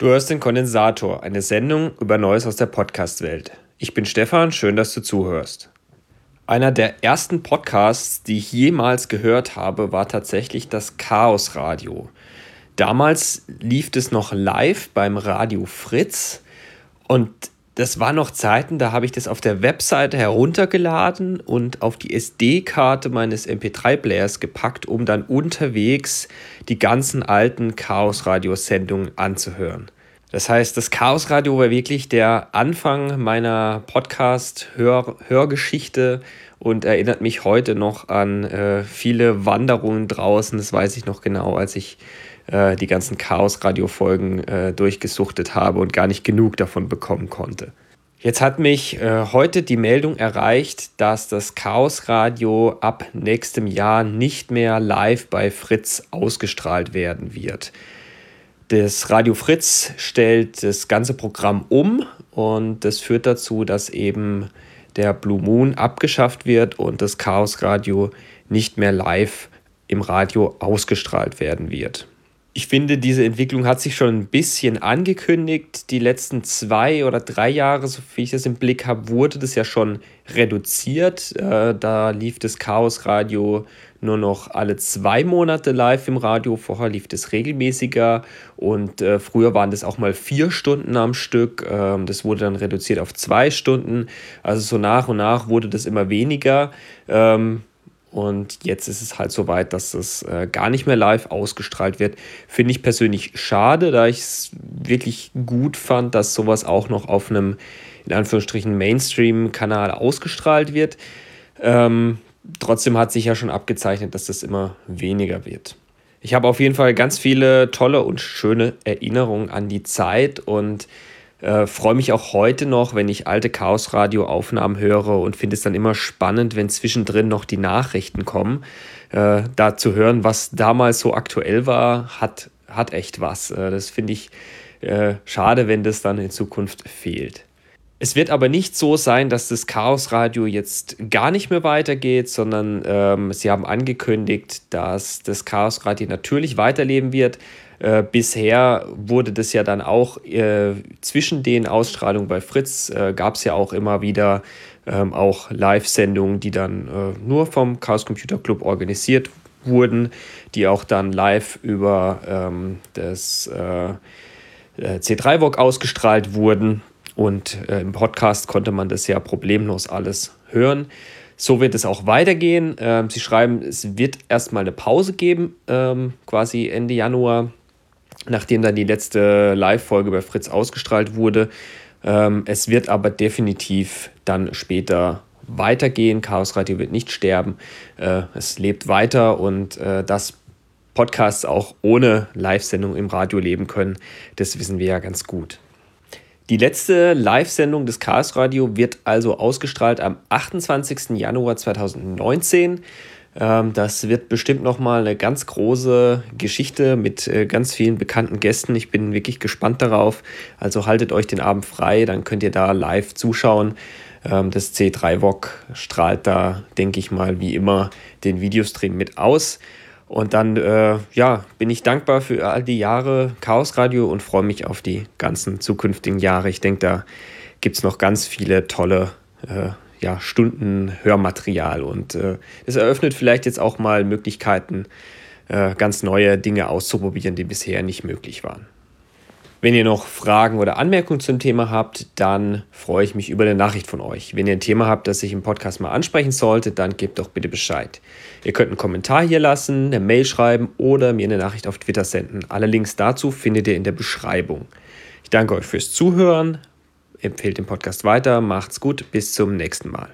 Du hörst den Kondensator, eine Sendung über Neues aus der Podcast-Welt. Ich bin Stefan, schön, dass du zuhörst. Einer der ersten Podcasts, die ich jemals gehört habe, war tatsächlich das Chaos Radio. Damals lief es noch live beim Radio Fritz und das waren noch Zeiten, da habe ich das auf der Webseite heruntergeladen und auf die SD-Karte meines MP3-Players gepackt, um dann unterwegs die ganzen alten Chaos-Radio-Sendungen anzuhören. Das heißt, das Chaos-Radio war wirklich der Anfang meiner Podcast-Hörgeschichte und erinnert mich heute noch an äh, viele Wanderungen draußen. Das weiß ich noch genau, als ich äh, die ganzen Chaos-Radio-Folgen äh, durchgesuchtet habe und gar nicht genug davon bekommen konnte. Jetzt hat mich äh, heute die Meldung erreicht, dass das Chaos-Radio ab nächstem Jahr nicht mehr live bei Fritz ausgestrahlt werden wird. Das Radio Fritz stellt das ganze Programm um und das führt dazu, dass eben der Blue Moon abgeschafft wird und das Chaos Radio nicht mehr live im Radio ausgestrahlt werden wird. Ich finde, diese Entwicklung hat sich schon ein bisschen angekündigt. Die letzten zwei oder drei Jahre, so wie ich das im Blick habe, wurde das ja schon reduziert. Äh, da lief das Chaos Radio nur noch alle zwei Monate live im Radio. Vorher lief das regelmäßiger und äh, früher waren das auch mal vier Stunden am Stück. Ähm, das wurde dann reduziert auf zwei Stunden. Also so nach und nach wurde das immer weniger. Ähm, und jetzt ist es halt so weit, dass es äh, gar nicht mehr live ausgestrahlt wird. Finde ich persönlich schade, da ich es wirklich gut fand, dass sowas auch noch auf einem, in Anführungsstrichen, Mainstream-Kanal ausgestrahlt wird. Ähm, trotzdem hat sich ja schon abgezeichnet, dass das immer weniger wird. Ich habe auf jeden Fall ganz viele tolle und schöne Erinnerungen an die Zeit und äh, freue mich auch heute noch, wenn ich alte Chaos-Radio-Aufnahmen höre und finde es dann immer spannend, wenn zwischendrin noch die Nachrichten kommen. Äh, da zu hören, was damals so aktuell war, hat, hat echt was. Äh, das finde ich äh, schade, wenn das dann in Zukunft fehlt. Es wird aber nicht so sein, dass das Chaos Radio jetzt gar nicht mehr weitergeht, sondern ähm, sie haben angekündigt, dass das Chaos Radio natürlich weiterleben wird. Äh, bisher wurde das ja dann auch äh, zwischen den Ausstrahlungen bei Fritz äh, gab es ja auch immer wieder ähm, auch Live-Sendungen, die dann äh, nur vom Chaos Computer Club organisiert wurden, die auch dann live über ähm, das äh, äh, C3VOG ausgestrahlt wurden. Und im Podcast konnte man das ja problemlos alles hören. So wird es auch weitergehen. Ähm, Sie schreiben, es wird erstmal eine Pause geben, ähm, quasi Ende Januar, nachdem dann die letzte Live-Folge bei Fritz ausgestrahlt wurde. Ähm, es wird aber definitiv dann später weitergehen. Chaos Radio wird nicht sterben. Äh, es lebt weiter und äh, dass Podcasts auch ohne Live-Sendung im Radio leben können, das wissen wir ja ganz gut. Die letzte Live-Sendung des Chaos Radio wird also ausgestrahlt am 28. Januar 2019. Ähm, das wird bestimmt nochmal eine ganz große Geschichte mit äh, ganz vielen bekannten Gästen. Ich bin wirklich gespannt darauf. Also haltet euch den Abend frei, dann könnt ihr da live zuschauen. Ähm, das C3VOG strahlt da, denke ich mal, wie immer den Videostream mit aus. Und dann, äh, ja, bin ich dankbar für all die Jahre Chaos Radio und freue mich auf die ganzen zukünftigen Jahre. Ich denke, da gibt es noch ganz viele tolle äh, ja, Stunden Hörmaterial und äh, es eröffnet vielleicht jetzt auch mal Möglichkeiten, äh, ganz neue Dinge auszuprobieren, die bisher nicht möglich waren. Wenn ihr noch Fragen oder Anmerkungen zum Thema habt, dann freue ich mich über eine Nachricht von euch. Wenn ihr ein Thema habt, das ich im Podcast mal ansprechen sollte, dann gebt doch bitte Bescheid. Ihr könnt einen Kommentar hier lassen, eine Mail schreiben oder mir eine Nachricht auf Twitter senden. Alle Links dazu findet ihr in der Beschreibung. Ich danke euch fürs Zuhören, empfehlt den Podcast weiter, macht's gut, bis zum nächsten Mal.